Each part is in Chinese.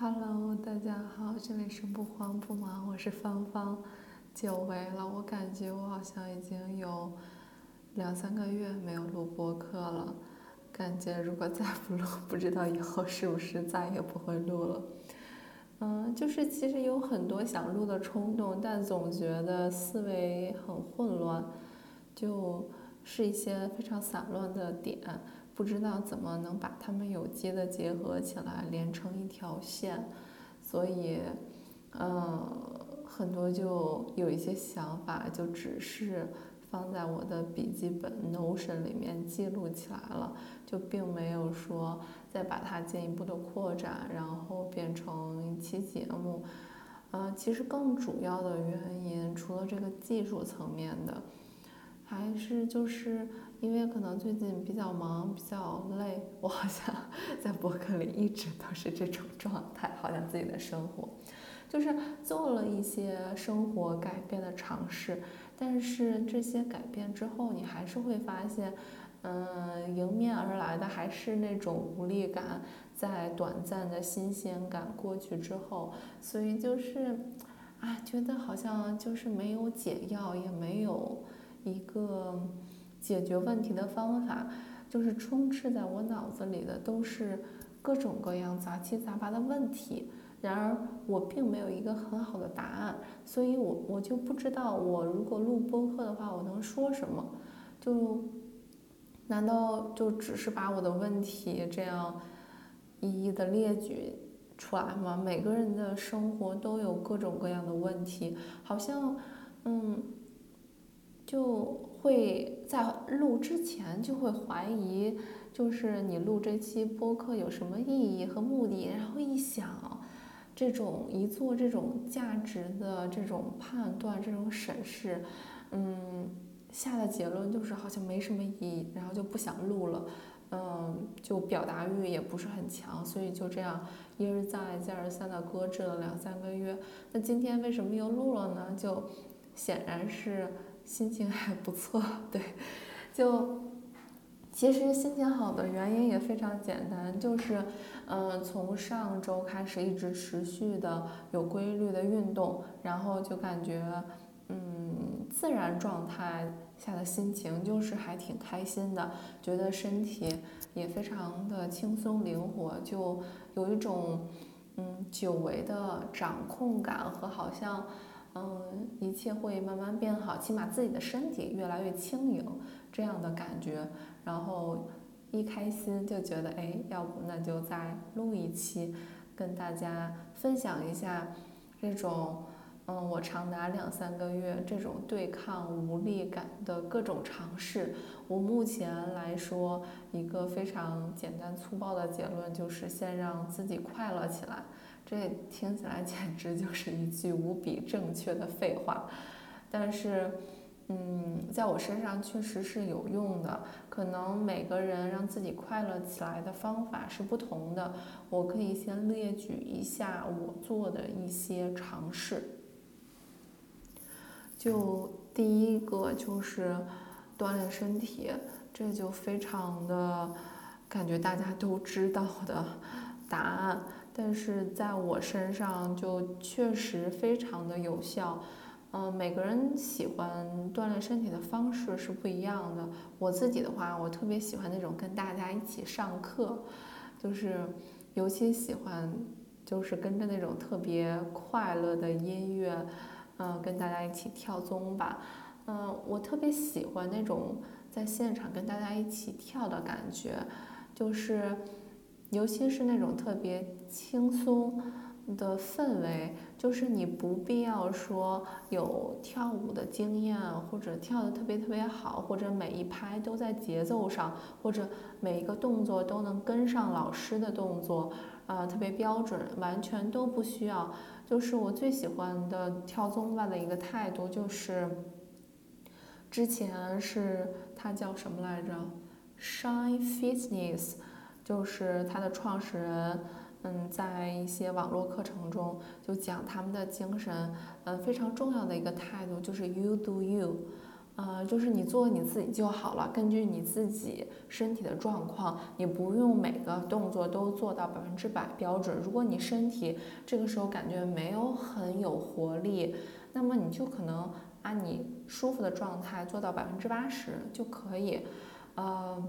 Hello，大家好，这里是不慌不忙，我是芳芳。久违了，我感觉我好像已经有两三个月没有录播课了，感觉如果再不录，不知道以后是不是再也不会录了。嗯，就是其实有很多想录的冲动，但总觉得思维很混乱，就是一些非常散乱的点。不知道怎么能把它们有机的结合起来，连成一条线，所以，嗯，很多就有一些想法，就只是放在我的笔记本 Notion 里面记录起来了，就并没有说再把它进一步的扩展，然后变成一期节目。呃，其实更主要的原因，除了这个技术层面的。还是就是因为可能最近比较忙，比较累，我好像 在博客里一直都是这种状态，好像自己的生活就是做了一些生活改变的尝试，但是这些改变之后，你还是会发现，嗯，迎面而来的还是那种无力感，在短暂的新鲜感过去之后，所以就是，啊，觉得好像就是没有解药，也没有。一个解决问题的方法，就是充斥在我脑子里的都是各种各样杂七杂八的问题。然而我并没有一个很好的答案，所以我我就不知道，我如果录播客的话，我能说什么？就难道就只是把我的问题这样一一的列举出来吗？每个人的生活都有各种各样的问题，好像嗯。就会在录之前就会怀疑，就是你录这期播客有什么意义和目的？然后一想，这种一做这种价值的这种判断、这种审视，嗯，下的结论就是好像没什么意义，然后就不想录了，嗯，就表达欲也不是很强，所以就这样一而再、再而三的搁置了两三个月。那今天为什么又录了呢？就显然是。心情还不错，对，就其实心情好的原因也非常简单，就是，嗯，从上周开始一直持续的有规律的运动，然后就感觉，嗯，自然状态下的心情就是还挺开心的，觉得身体也非常的轻松灵活，就有一种，嗯，久违的掌控感和好像。嗯，一切会慢慢变好，起码自己的身体越来越轻盈，这样的感觉。然后一开心就觉得，哎，要不那就再录一期，跟大家分享一下这种，嗯，我长达两三个月这种对抗无力感的各种尝试。我目前来说，一个非常简单粗暴的结论就是先让自己快乐起来。这听起来简直就是一句无比正确的废话，但是，嗯，在我身上确实是有用的。可能每个人让自己快乐起来的方法是不同的。我可以先列举一下我做的一些尝试。就第一个就是锻炼身体，这就非常的感觉大家都知道的答案。但是在我身上就确实非常的有效，嗯，每个人喜欢锻炼身体的方式是不一样的。我自己的话，我特别喜欢那种跟大家一起上课，就是尤其喜欢就是跟着那种特别快乐的音乐，嗯，跟大家一起跳宗吧，嗯，我特别喜欢那种在现场跟大家一起跳的感觉，就是。尤其是那种特别轻松的氛围，就是你不必要说有跳舞的经验，或者跳的特别特别好，或者每一拍都在节奏上，或者每一个动作都能跟上老师的动作，啊，特别标准，完全都不需要。就是我最喜欢的跳宗吧的一个态度，就是之前是它叫什么来着，Shine Fitness。就是他的创始人，嗯，在一些网络课程中就讲他们的精神，嗯，非常重要的一个态度就是 you do you，呃，就是你做你自己就好了，根据你自己身体的状况，你不用每个动作都做到百分之百标准。如果你身体这个时候感觉没有很有活力，那么你就可能按你舒服的状态做到百分之八十就可以。呃，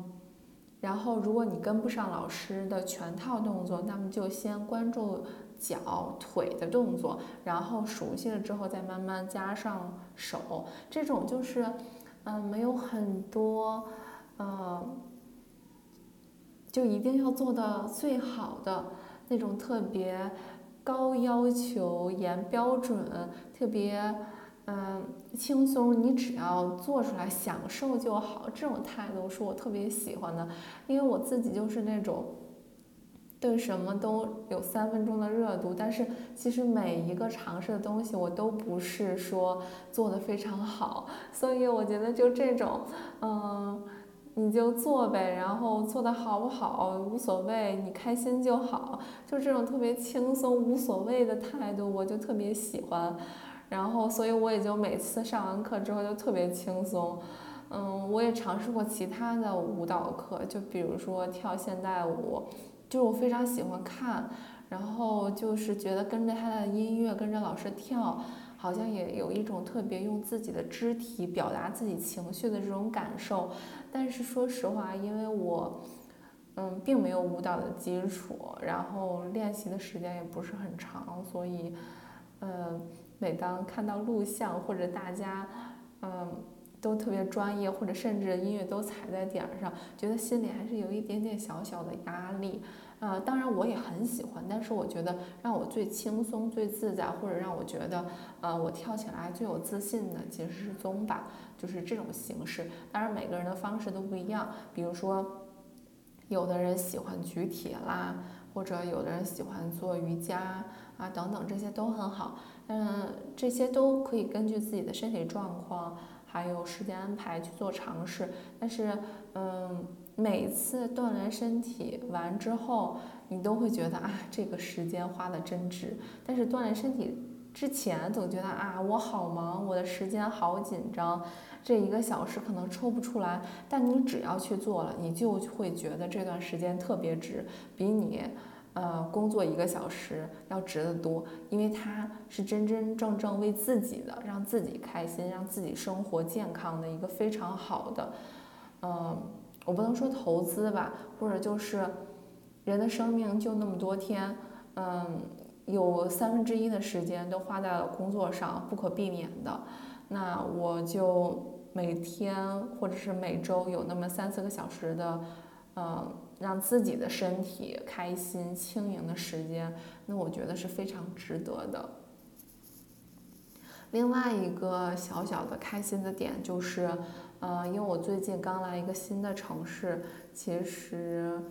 然后如果你跟不上老师的全套动作，那么就先关注。脚腿的动作，然后熟悉了之后再慢慢加上手，这种就是，嗯，没有很多，呃，就一定要做的最好的那种特别高要求、严标准、特别嗯轻松，你只要做出来享受就好，这种态度是我特别喜欢的，因为我自己就是那种。对什么都有三分钟的热度，但是其实每一个尝试的东西我都不是说做的非常好，所以我觉得就这种，嗯，你就做呗，然后做的好不好无所谓，你开心就好，就这种特别轻松无所谓的态度，我就特别喜欢，然后所以我也就每次上完课之后就特别轻松，嗯，我也尝试过其他的舞蹈课，就比如说跳现代舞。就是我非常喜欢看，然后就是觉得跟着他的音乐，跟着老师跳，好像也有一种特别用自己的肢体表达自己情绪的这种感受。但是说实话，因为我，嗯，并没有舞蹈的基础，然后练习的时间也不是很长，所以，嗯，每当看到录像或者大家，嗯。都特别专业，或者甚至音乐都踩在点儿上，觉得心里还是有一点点小小的压力。呃，当然我也很喜欢，但是我觉得让我最轻松、最自在，或者让我觉得，呃，我跳起来最有自信的其实是宗吧，就是这种形式。当然每个人的方式都不一样，比如说，有的人喜欢举铁啦，或者有的人喜欢做瑜伽啊等等，这些都很好。嗯，这些都可以根据自己的身体状况。还有时间安排去做尝试，但是，嗯，每次锻炼身体完之后，你都会觉得啊，这个时间花的真值。但是锻炼身体之前，总觉得啊，我好忙，我的时间好紧张，这一个小时可能抽不出来。但你只要去做了，你就会觉得这段时间特别值，比你。呃，工作一个小时要值得多，因为它是真真正正为自己的，让自己开心，让自己生活健康的一个非常好的，嗯，我不能说投资吧，或者就是人的生命就那么多天，嗯，有三分之一的时间都花在了工作上，不可避免的，那我就每天或者是每周有那么三四个小时的，嗯。让自己的身体开心、轻盈的时间，那我觉得是非常值得的。另外一个小小的开心的点就是，呃，因为我最近刚来一个新的城市，其实，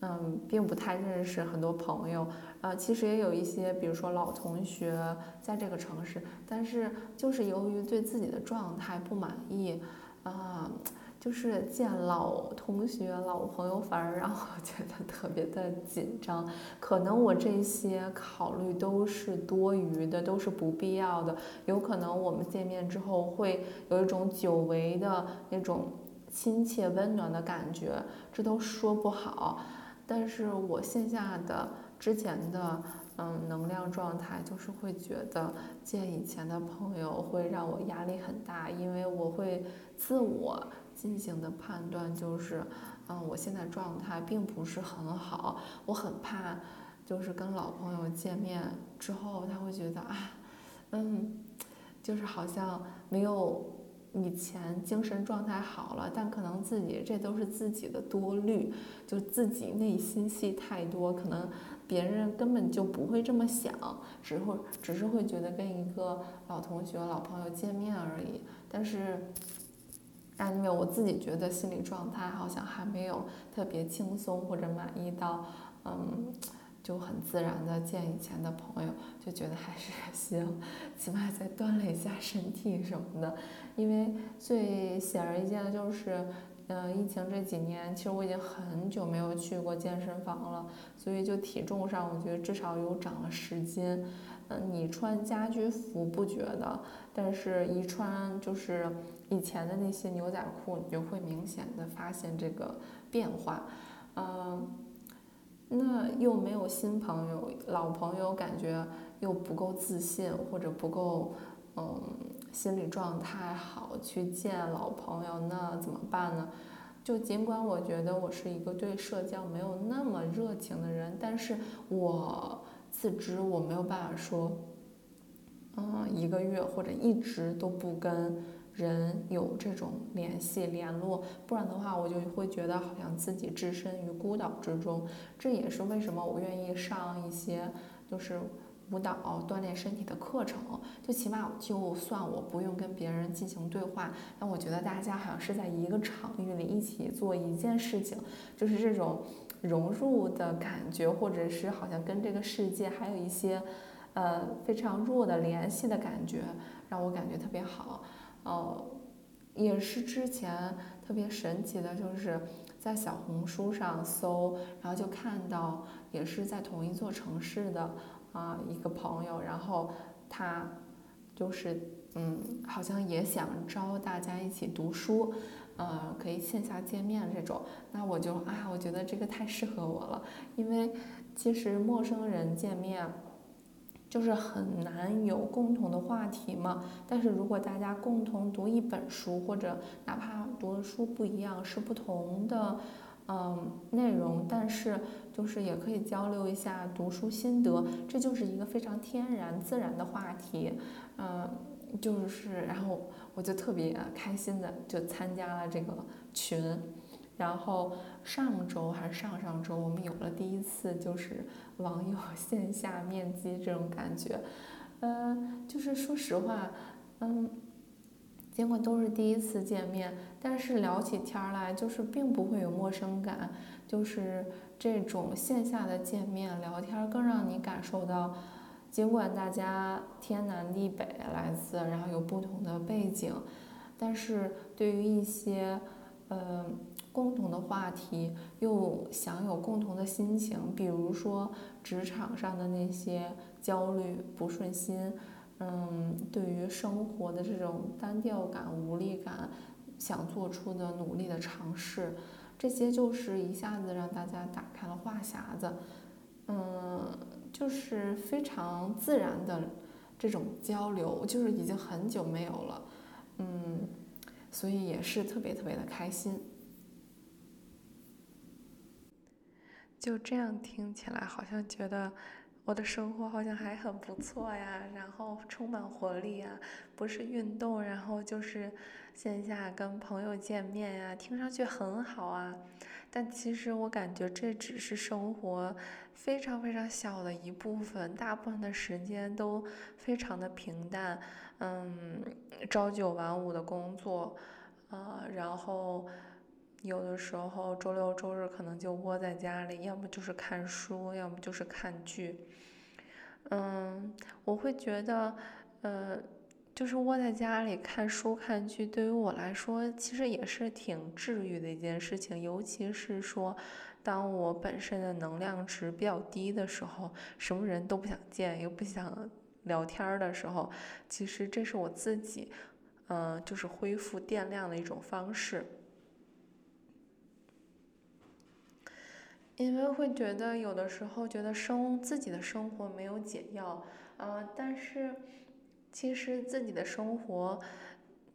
嗯，并不太认识很多朋友，呃，其实也有一些，比如说老同学在这个城市，但是就是由于对自己的状态不满意，啊。就是见老同学、老朋友，反而让我 觉得特别的紧张。可能我这些考虑都是多余的，都是不必要的。有可能我们见面之后会有一种久违的那种亲切温暖的感觉，这都说不好。但是我线下的之前的嗯能量状态，就是会觉得见以前的朋友会让我压力很大，因为我会自我。进行的判断就是，嗯，我现在状态并不是很好，我很怕，就是跟老朋友见面之后，他会觉得啊，嗯，就是好像没有以前精神状态好了，但可能自己这都是自己的多虑，就自己内心戏太多，可能别人根本就不会这么想，只会只是会觉得跟一个老同学、老朋友见面而已，但是。啊，因为我自己觉得心理状态好像还没有特别轻松或者满意到，嗯，就很自然的见以前的朋友，就觉得还是 行，起码再锻炼一下身体什么的。因为最显而易见的就是，嗯，疫情这几年，其实我已经很久没有去过健身房了，所以就体重上，我觉得至少有长了十斤。嗯，你穿家居服不觉得，但是一穿就是以前的那些牛仔裤，你就会明显的发现这个变化。嗯，那又没有新朋友，老朋友感觉又不够自信，或者不够，嗯，心理状态好去见老朋友，那怎么办呢？就尽管我觉得我是一个对社交没有那么热情的人，但是我自知我没有办法说，嗯，一个月或者一直都不跟人有这种联系联络，不然的话我就会觉得好像自己置身于孤岛之中。这也是为什么我愿意上一些就是。舞蹈锻炼身体的课程，就起码就算我不用跟别人进行对话，但我觉得大家好像是在一个场域里一起做一件事情，就是这种融入的感觉，或者是好像跟这个世界还有一些呃非常弱的联系的感觉，让我感觉特别好。呃，也是之前特别神奇的，就是在小红书上搜，然后就看到也是在同一座城市的。啊，一个朋友，然后他就是嗯，好像也想招大家一起读书，呃，可以线下见面这种。那我就啊，我觉得这个太适合我了，因为其实陌生人见面就是很难有共同的话题嘛。但是如果大家共同读一本书，或者哪怕读的书不一样，是不同的。嗯，内容，但是就是也可以交流一下读书心得，这就是一个非常天然自然的话题。嗯，就是然后我就特别开心的就参加了这个群，然后上周还是上上周，我们有了第一次就是网友线下面基这种感觉。嗯，就是说实话，嗯。尽管都是第一次见面，但是聊起天来就是并不会有陌生感，就是这种线下的见面聊天更让你感受到，尽管大家天南地北来自，然后有不同的背景，但是对于一些呃共同的话题又享有共同的心情，比如说职场上的那些焦虑不顺心。嗯，对于生活的这种单调感、无力感，想做出的努力的尝试，这些就是一下子让大家打开了话匣子。嗯，就是非常自然的这种交流，就是已经很久没有了。嗯，所以也是特别特别的开心。就这样听起来，好像觉得。我的生活好像还很不错呀，然后充满活力呀，不是运动，然后就是线下跟朋友见面呀，听上去很好啊。但其实我感觉这只是生活非常非常小的一部分，大部分的时间都非常的平淡。嗯，朝九晚五的工作，啊，然后有的时候周六周日可能就窝在家里，要么就是看书，要么就是看剧。嗯，我会觉得，呃，就是窝在家里看书看剧，对于我来说，其实也是挺治愈的一件事情。尤其是说，当我本身的能量值比较低的时候，什么人都不想见，又不想聊天儿的时候，其实这是我自己，嗯，就是恢复电量的一种方式。因为会觉得有的时候觉得生自己的生活没有解药，呃，但是其实自己的生活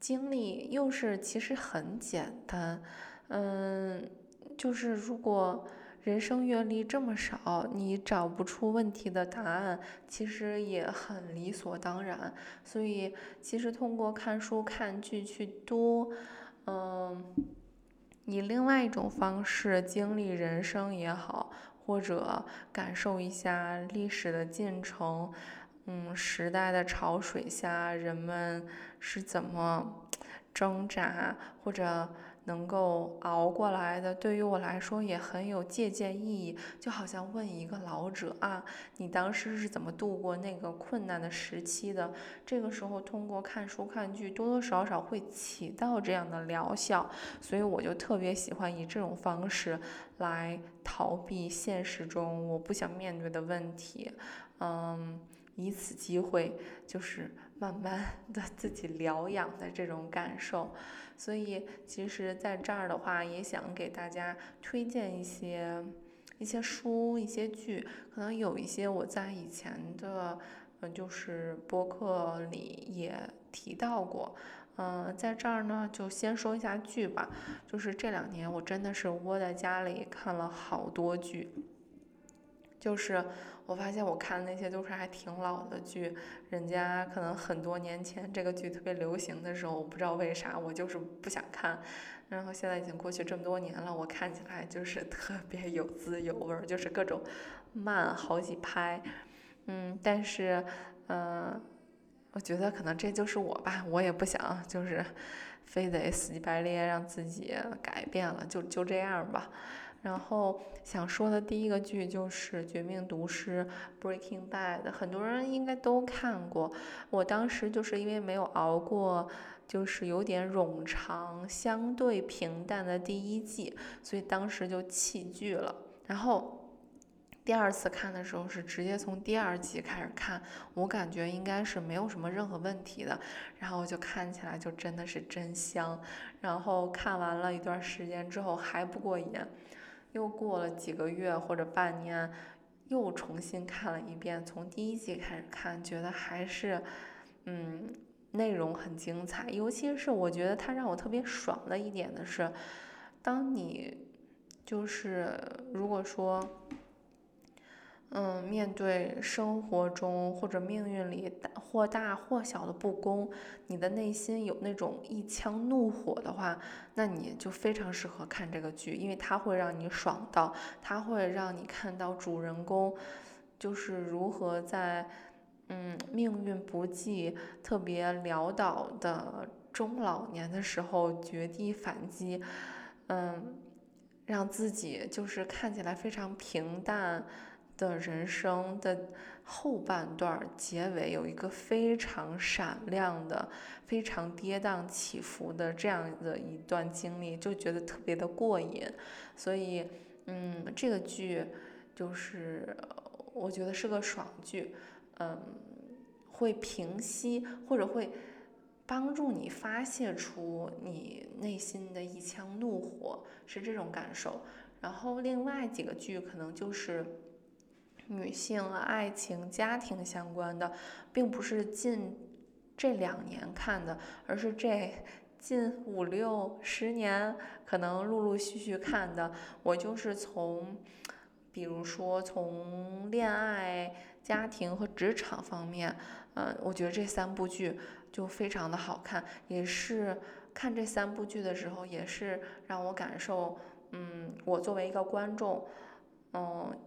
经历又是其实很简单，嗯，就是如果人生阅历这么少，你找不出问题的答案，其实也很理所当然。所以其实通过看书看剧去多，嗯。以另外一种方式经历人生也好，或者感受一下历史的进程，嗯，时代的潮水下人们是怎么 挣扎，或者。能够熬过来的，对于我来说也很有借鉴意义。就好像问一个老者啊，你当时是怎么度过那个困难的时期的？这个时候通过看书看剧，多多少少会起到这样的疗效。所以我就特别喜欢以这种方式来逃避现实中我不想面对的问题。嗯，以此机会就是慢慢的 自己疗养的这种感受。所以其实在这儿的话，也想给大家推荐一些一些书、一些剧，可能有一些我在以前的嗯就是播客里也提到过。嗯，在这儿呢，就先说一下剧吧。就是这两年，我真的是窝在家里看了好多剧。就是我发现我看那些都是还挺老的剧，人家可能很多年前这个剧特别流行的时候，我不知道为啥我就是不想看。然后现在已经过去这么多年了，我看起来就是特别有滋有味儿，就是各种慢好几拍。嗯，但是，嗯。我觉得可能这就是我吧，我也不想就是非得死乞白咧让自己改变了，就就这样吧。然后想说的第一个剧就是《绝命毒师》（Breaking Bad），很多人应该都看过。我当时就是因为没有熬过，就是有点冗长、相对平淡的第一季，所以当时就弃剧了。然后。第二次看的时候是直接从第二集开始看，我感觉应该是没有什么任何问题的，然后就看起来就真的是真香。然后看完了一段时间之后还不过瘾，又过了几个月或者半年，又重新看了一遍，从第一季开始看，觉得还是，嗯，内容很精彩。尤其是我觉得它让我特别爽的一点的是，当你就是如果说。嗯，面对生活中或者命运里大或大或小的不公，你的内心有那种一腔怒火的话，那你就非常适合看这个剧，因为它会让你爽到，它会让你看到主人公就是如何在嗯命运不济、特别潦倒的中老年的时候绝地反击，嗯，让自己就是看起来非常平淡。的人生的后半段结尾有一个非常闪亮的、非常跌宕起伏的这样的一段经历，就觉得特别的过瘾。所以，嗯，这个剧就是我觉得是个爽剧，嗯，会平息或者会帮助你发泄出你内心的一腔怒火，是这种感受。然后另外几个剧可能就是。女性、爱情、家庭相关的，并不是近这两年看的，而是这近五六十年可能陆陆续续看的。我就是从，比如说从恋爱、家庭和职场方面，嗯，我觉得这三部剧就非常的好看。也是看这三部剧的时候，也是让我感受，嗯，我作为一个观众，嗯。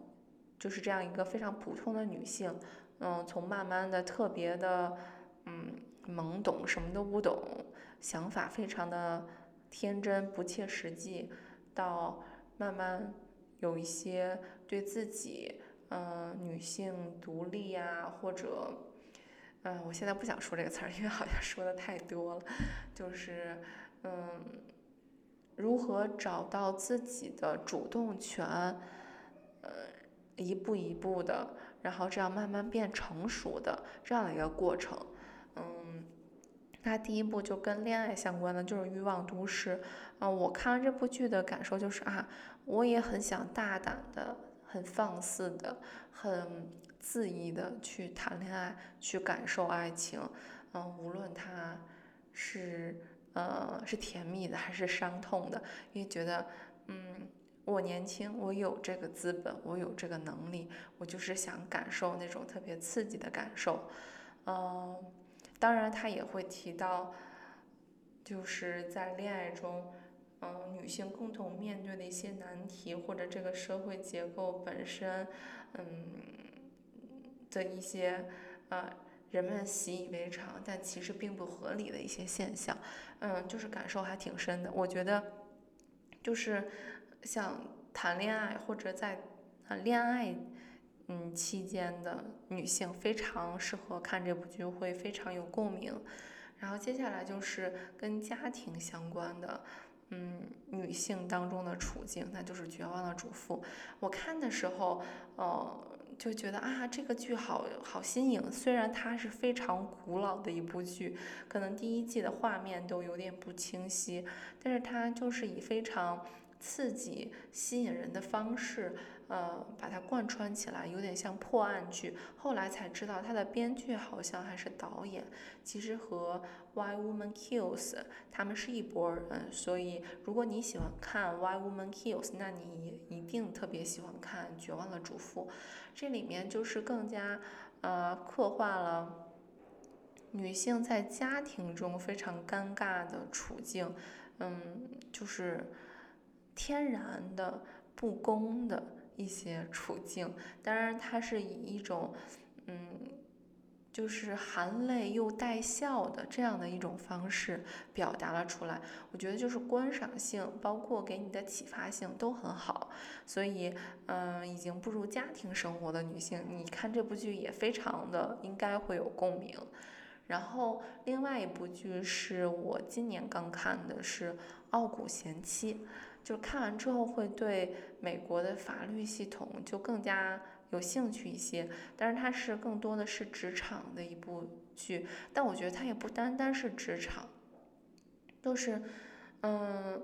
就是这样一个非常普通的女性，嗯，从慢慢的特别的，嗯，懵懂，什么都不懂，想法非常的天真不切实际，到慢慢有一些对自己，嗯，女性独立呀，或者，嗯，我现在不想说这个词儿，因为好像说的太多了，就是，嗯，如何找到自己的主动权，呃。一步一步的，然后这样慢慢变成熟的这样的一个过程，嗯，那第一步就跟恋爱相关的，就是《欲望都市》啊。我看完这部剧的感受就是啊，我也很想大胆的、很放肆的、很恣意的去谈恋爱，去感受爱情，嗯，无论它是呃是甜蜜的还是伤痛的，因为觉得嗯。我年轻，我有这个资本，我有这个能力，我就是想感受那种特别刺激的感受。嗯，当然他也会提到，就是在恋爱中，嗯，女性共同面对的一些难题，或者这个社会结构本身，嗯的一些呃人们习以为常，但其实并不合理的一些现象。嗯，就是感受还挺深的。我觉得，就是。像谈恋爱或者在啊恋爱嗯期间的女性非常适合看这部剧，会非常有共鸣。然后接下来就是跟家庭相关的嗯女性当中的处境，那就是《绝望的主妇》。我看的时候，呃，就觉得啊，这个剧好好新颖。虽然它是非常古老的一部剧，可能第一季的画面都有点不清晰，但是它就是以非常。刺激、吸引人的方式，呃，把它贯穿起来，有点像破案剧。后来才知道，它的编剧好像还是导演，其实和《Why Woman Kills》他们是一拨人。所以，如果你喜欢看《Why Woman Kills》，那你一定特别喜欢看《绝望的主妇》。这里面就是更加呃刻画了女性在家庭中非常尴尬的处境，嗯，就是。天然的不公的一些处境，当然它是以一种，嗯，就是含泪又带笑的这样的一种方式表达了出来。我觉得就是观赏性，包括给你的启发性都很好。所以，嗯，已经步入家庭生活的女性，你看这部剧也非常的应该会有共鸣。然后，另外一部剧是我今年刚看的，是《傲骨贤妻》。就看完之后会对美国的法律系统就更加有兴趣一些，但是它是更多的是职场的一部剧，但我觉得它也不单单是职场，都是，嗯，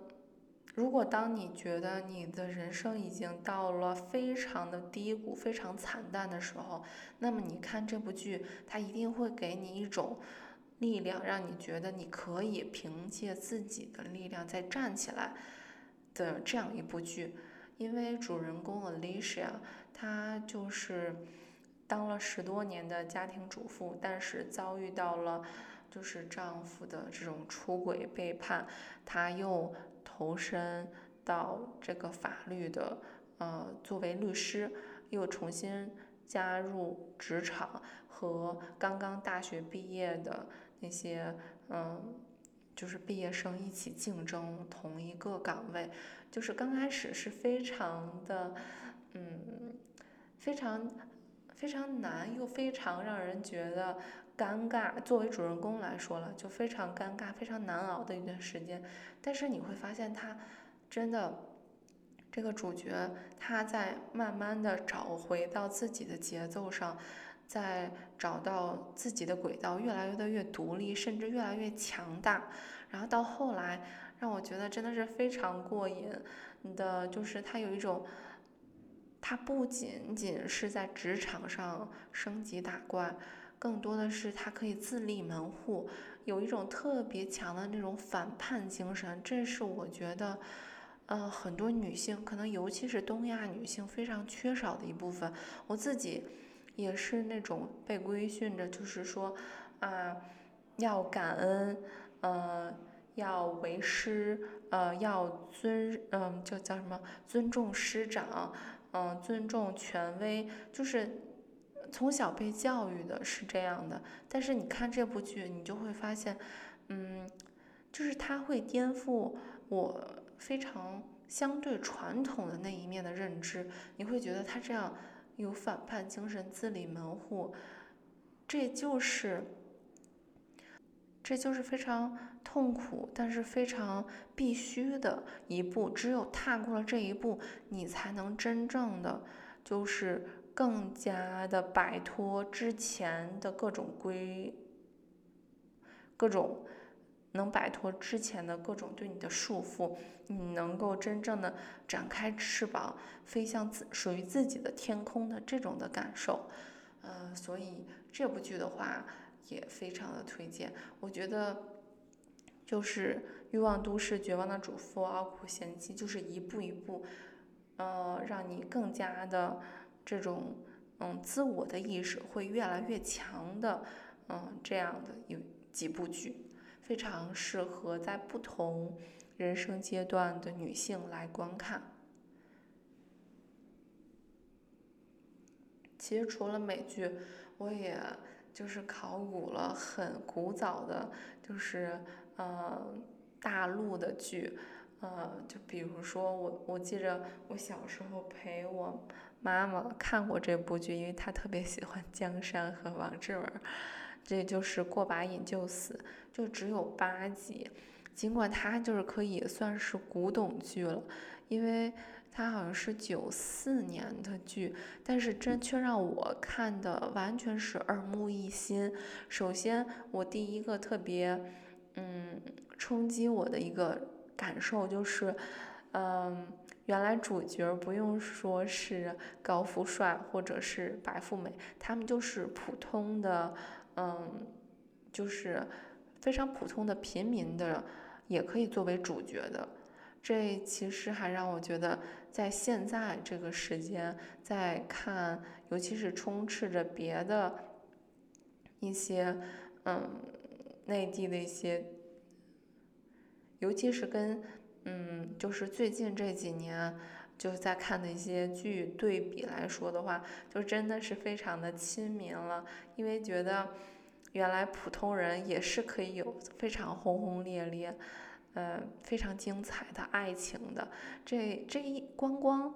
如果当你觉得你的人生已经到了非常的低谷、非常惨淡的时候，那么你看这部剧，它一定会给你一种力量，让你觉得你可以凭借自己的力量再站起来。的这样一部剧，因为主人公 Alicia，她就是当了十多年的家庭主妇，但是遭遇到了就是丈夫的这种出轨背叛，她又投身到这个法律的呃作为律师，又重新加入职场，和刚刚大学毕业的那些嗯。就是毕业生一起竞争同一个岗位，就是刚开始是非常的，嗯，非常非常难，又非常让人觉得尴尬。作为主人公来说了，就非常尴尬、非常难熬的一段时间。但是你会发现，他真的这个主角他在慢慢的找回到自己的节奏上。在找到自己的轨道，越来越的越独立，甚至越来越强大。然后到后来，让我觉得真的是非常过瘾的，就是他有一种，他不仅仅是在职场上升级打怪，更多的是他可以自立门户，有一种特别强的那种反叛精神。这是我觉得，呃，很多女性，可能尤其是东亚女性非常缺少的一部分。我自己。也是那种被规训着，就是说，啊，要感恩，呃，要为师，呃，要尊，嗯，就叫什么，尊重师长，嗯，尊重权威，就是从小被教育的是这样的。但是你看这部剧，你就会发现，嗯，就是他会颠覆我非常相对传统的那一面的认知，你会觉得他这样。有反叛精神，自立门户，这就是，这就是非常痛苦，但是非常必须的一步。只有踏过了这一步，你才能真正的，就是更加的摆脱之前的各种规，各种。能摆脱之前的各种对你的束缚，你能够真正的展开翅膀，飞向自属于自己的天空的这种的感受，呃，所以这部剧的话也非常的推荐。我觉得就是《欲望都市》《绝望的主妇》《傲骨贤妻》，就是一步一步，呃，让你更加的这种嗯自我的意识会越来越强的，嗯，这样的有几部剧。非常适合在不同人生阶段的女性来观看。其实除了美剧，我也就是考古了很古早的，就是呃大陆的剧，呃，就比如说我我记着我小时候陪我妈妈看过这部剧，因为她特别喜欢江山和王志文。这就是过把瘾就死，就只有八集，尽管它就是可以算是古董剧了，因为它好像是九四年的剧，但是真却让我看的完全是耳目一新。首先，我第一个特别嗯冲击我的一个感受就是，嗯，原来主角不用说是高富帅或者是白富美，他们就是普通的，嗯，就是非常普通的平民的。也可以作为主角的，这其实还让我觉得，在现在这个时间，在看，尤其是充斥着别的一些，嗯，内地的一些，尤其是跟，嗯，就是最近这几年就是在看的一些剧对比来说的话，就真的是非常的亲民了，因为觉得。原来普通人也是可以有非常轰轰烈烈，呃，非常精彩的爱情的。这这一光光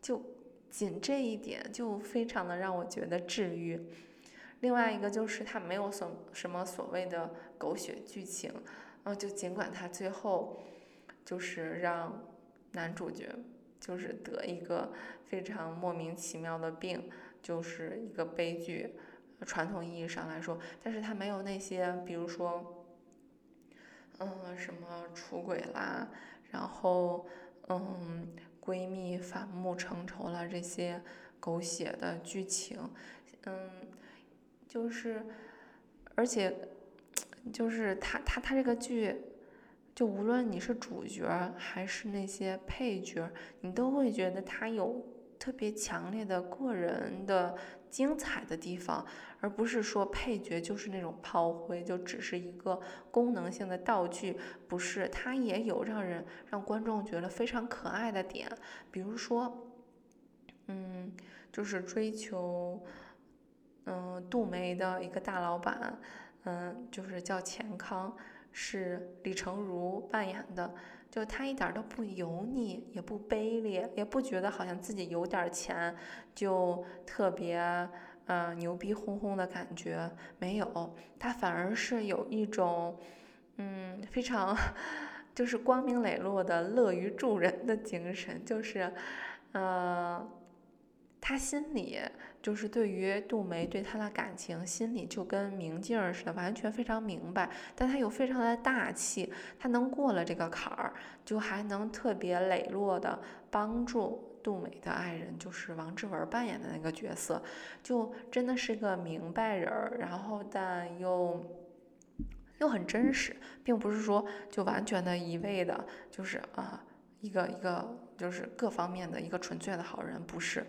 就仅这一点就非常的让我觉得治愈。另外一个就是他没有所什么所谓的狗血剧情，然后，就尽管他最后就是让男主角就是得一个非常莫名其妙的病，就是一个悲剧。传统意义上来说，但是他没有那些，比如说，嗯，什么出轨啦，然后，嗯，闺蜜反目成仇啦这些狗血的剧情，嗯，就是，而且，就是他他他这个剧，就无论你是主角还是那些配角，你都会觉得他有特别强烈的个人的。精彩的地方，而不是说配角就是那种炮灰，就只是一个功能性的道具，不是，他也有让人让观众觉得非常可爱的点，比如说，嗯，就是追求，嗯，杜梅的一个大老板，嗯，就是叫钱康，是李成儒扮演的。就他一点都不油腻，也不卑劣，也不觉得好像自己有点钱就特别嗯牛逼哄哄的感觉，没有，他反而是有一种嗯非常就是光明磊落的乐于助人的精神，就是嗯他心里。就是对于杜梅对他的感情，心里就跟明镜似的，完全非常明白。但他又非常的大气，他能过了这个坎儿，就还能特别磊落的帮助杜梅的爱人，就是王志文扮演的那个角色，就真的是个明白人儿。然后但又又很真实，并不是说就完全的一味的，就是啊一个一个就是各方面的一个纯粹的好人，不是，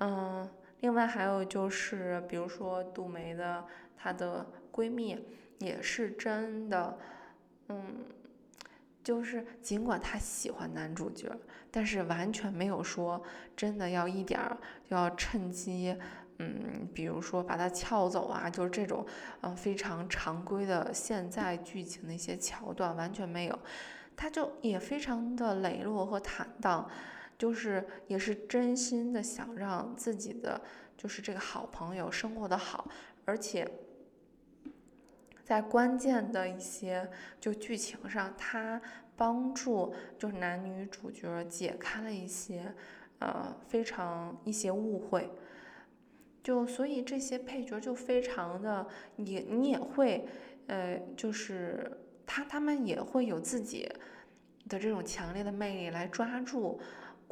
嗯。另外还有就是，比如说杜梅的她的闺蜜也是真的，嗯，就是尽管她喜欢男主角，但是完全没有说真的要一点儿要趁机，嗯，比如说把他撬走啊，就是这种嗯非常常规的现在剧情的一些桥段完全没有，他就也非常的磊落和坦荡。就是也是真心的想让自己的就是这个好朋友生活的好，而且在关键的一些就剧情上，他帮助就是男女主角解开了一些呃非常一些误会，就所以这些配角就非常的也你也会呃就是他他们也会有自己的这种强烈的魅力来抓住。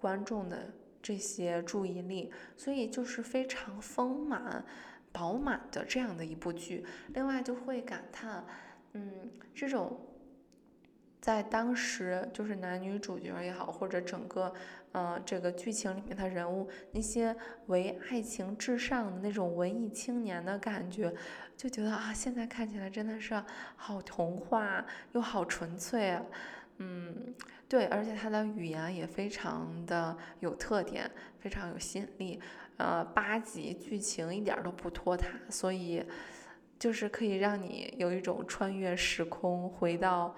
观众的这些注意力，所以就是非常丰满、饱满的这样的一部剧。另外就会感叹，嗯，这种在当时就是男女主角也好，或者整个呃这个剧情里面的人物，那些为爱情至上的那种文艺青年的感觉，就觉得啊，现在看起来真的是好童话又好纯粹啊。嗯，对，而且他的语言也非常的有特点，非常有吸引力。呃，八集剧情一点都不拖沓，所以就是可以让你有一种穿越时空回到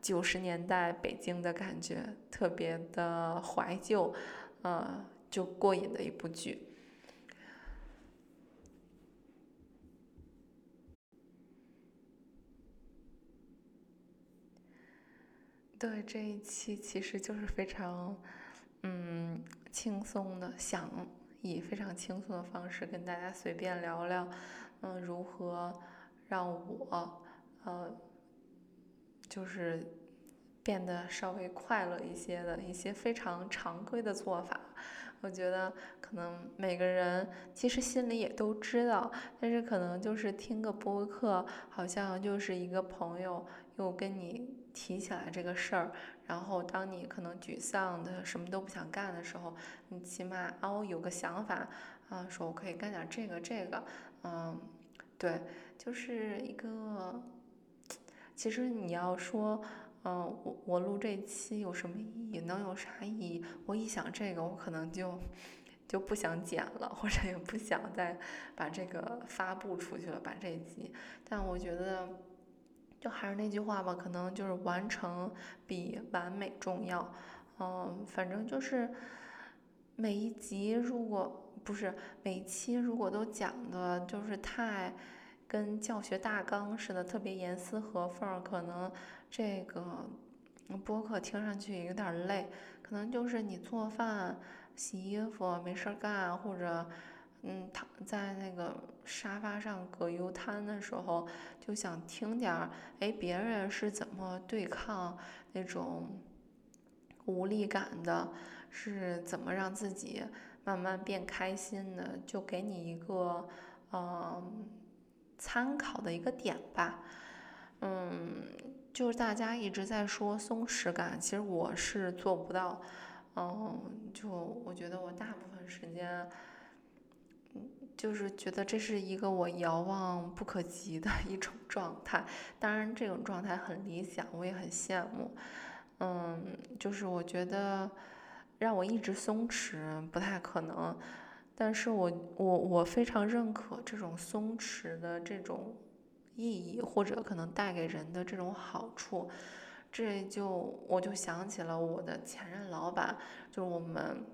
九十年代北京的感觉，特别的怀旧，呃，就过瘾的一部剧。对这一期其实就是非常，嗯，轻松的想以非常轻松的方式跟大家随便聊聊，嗯，如何让我呃，就是变得稍微快乐一些的一些非常常规的做法。我觉得可能每个人其实心里也都知道，但是可能就是听个播客，好像就是一个朋友又跟你提起来这个事儿，然后当你可能沮丧的什么都不想干的时候，你起码哦有个想法啊，说我可以干点这个这个，嗯，对，就是一个，其实你要说。嗯，我我录这期有什么意义？能有啥意义？我一想这个，我可能就就不想剪了，或者也不想再把这个发布出去了，把这集。但我觉得，就还是那句话吧，可能就是完成比完美重要。嗯，反正就是每一集如果不是每期如果都讲的就是太跟教学大纲似的，特别严丝合缝，可能。这个播客听上去有点累，可能就是你做饭、洗衣服没事干，或者嗯躺在那个沙发上葛优瘫的时候，就想听点儿哎别人是怎么对抗那种无力感的，是怎么让自己慢慢变开心的，就给你一个嗯参考的一个点吧，嗯。就是大家一直在说松弛感，其实我是做不到。嗯，就我觉得我大部分时间，就是觉得这是一个我遥望不可及的一种状态。当然，这种状态很理想，我也很羡慕。嗯，就是我觉得让我一直松弛不太可能，但是我我我非常认可这种松弛的这种。意义或者可能带给人的这种好处，这就我就想起了我的前任老板，就是我们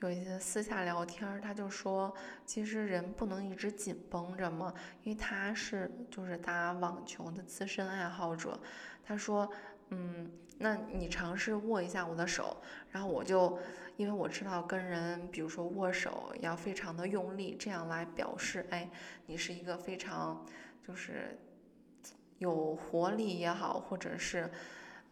有一些私下聊天，他就说，其实人不能一直紧绷着嘛，因为他是就是打网球的资深爱好者，他说，嗯，那你尝试握一下我的手，然后我就。因为我知道跟人，比如说握手要非常的用力，这样来表示，哎，你是一个非常就是有活力也好，或者是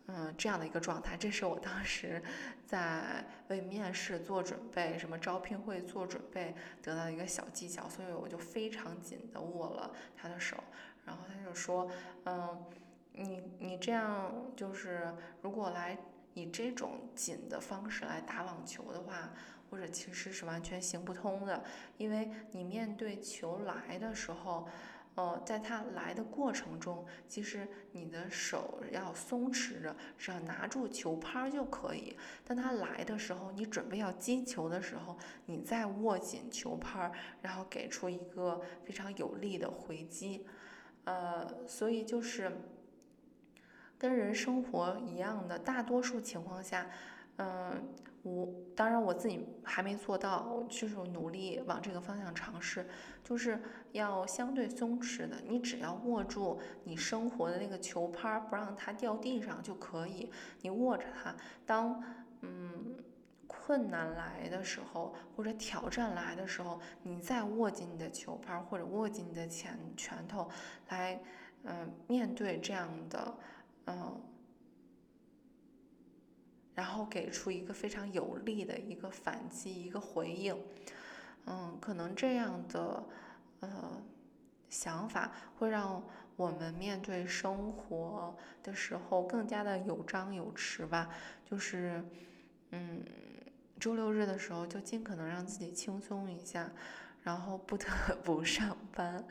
嗯这样的一个状态。这是我当时在为面试做准备，什么招聘会做准备得到一个小技巧，所以我就非常紧的握了他的手，然后他就说，嗯，你你这样就是如果来。以这种紧的方式来打网球的话，或者其实是完全行不通的，因为你面对球来的时候，呃，在它来的过程中，其实你的手要松弛着，只要拿住球拍就可以。当它来的时候，你准备要击球的时候，你再握紧球拍，然后给出一个非常有力的回击，呃，所以就是。跟人生活一样的，大多数情况下，嗯，我当然我自己还没做到，就是努力往这个方向尝试，就是要相对松弛的，你只要握住你生活的那个球拍，不让它掉地上就可以。你握着它，当嗯困难来的时候，或者挑战来的时候，你再握紧你的球拍，或者握紧你的拳拳头，来嗯面对这样的。嗯，然后给出一个非常有力的一个反击，一个回应。嗯，可能这样的呃想法会让我们面对生活的时候更加的有张有弛吧。就是嗯，周六日的时候就尽可能让自己轻松一下，然后不得 不上班。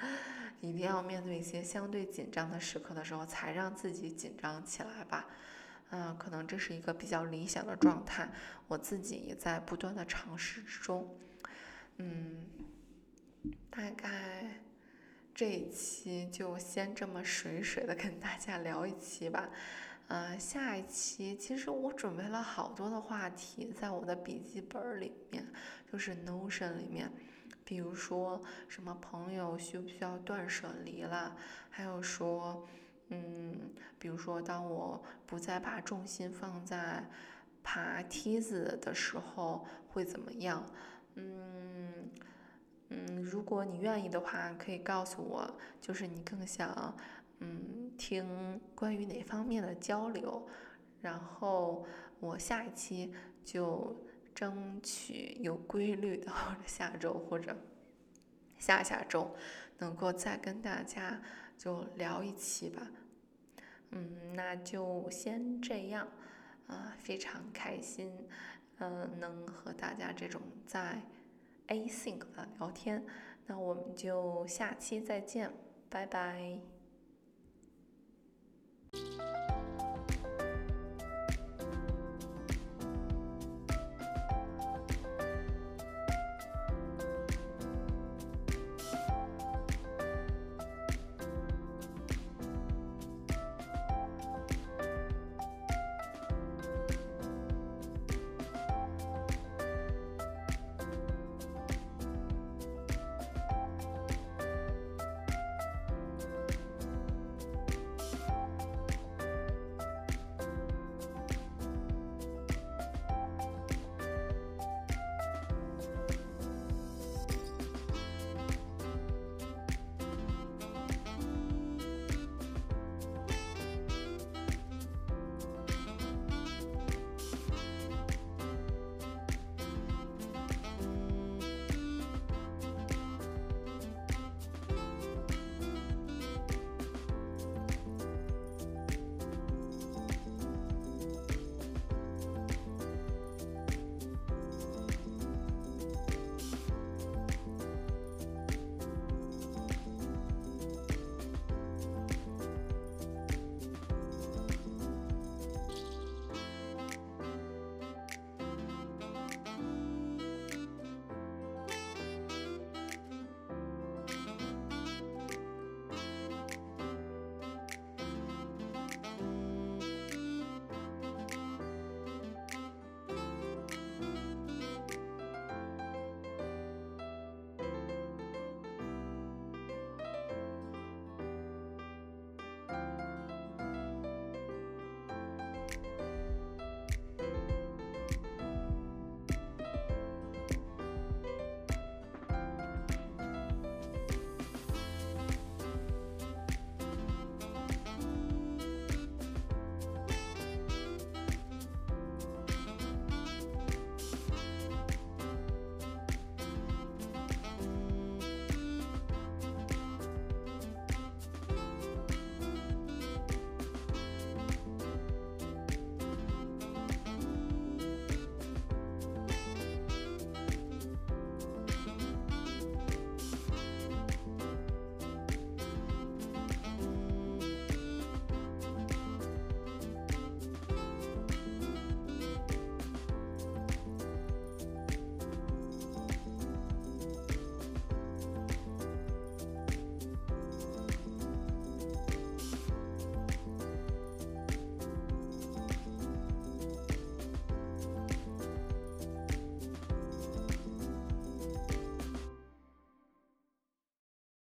一定要面对一些相对紧张的时刻的时候，才让自己紧张起来吧。嗯，可能这是一个比较理想的状态，我自己也在不断的尝试之中。嗯，大概这一期就先这么水水的跟大家聊一期吧。嗯，下一期其实我准备了好多的话题，在我的笔记本里面，就是 Notion 里面。比如说什么朋友需不需要断舍离了？还有说，嗯，比如说当我不再把重心放在爬梯子的时候会怎么样？嗯嗯，如果你愿意的话，可以告诉我，就是你更想嗯听关于哪方面的交流，然后我下一期就争取有规律的，或者下周或者下下周能够再跟大家就聊一期吧。嗯，那就先这样。啊，非常开心，嗯，能和大家这种在 asink 的聊天，那我们就下期再见，拜拜。